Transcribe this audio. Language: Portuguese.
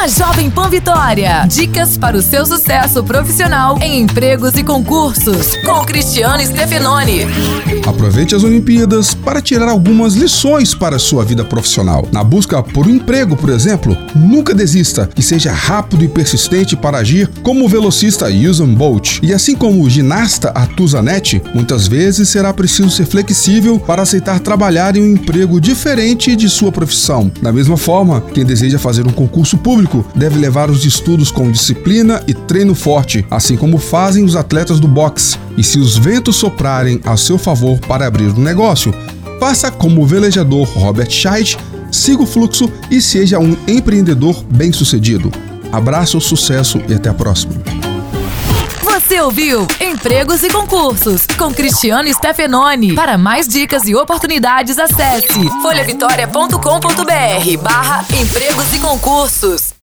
na Jovem Pan Vitória. Dicas para o seu sucesso profissional em empregos e concursos, com Cristiano Stefanoni. Aproveite as Olimpíadas para tirar algumas lições para a sua vida profissional. Na busca por um emprego, por exemplo, nunca desista e seja rápido e persistente para agir como o velocista Usain Bolt. E assim como o ginasta Artuzanetti, muitas vezes será preciso ser flexível para aceitar trabalhar em um emprego diferente de sua profissão. Da mesma forma, quem deseja fazer um concurso público deve levar os estudos com disciplina e treino forte, assim como fazem os atletas do boxe. E se os ventos soprarem a seu favor para abrir um negócio, faça como o velejador Robert Scheidt, siga o fluxo e seja um empreendedor bem-sucedido. Abraço, sucesso e até a próxima. Você ouviu Empregos e Concursos com Cristiano Stefanoni. Para mais dicas e oportunidades, acesse folhavitória.com.br barra empregos e concursos.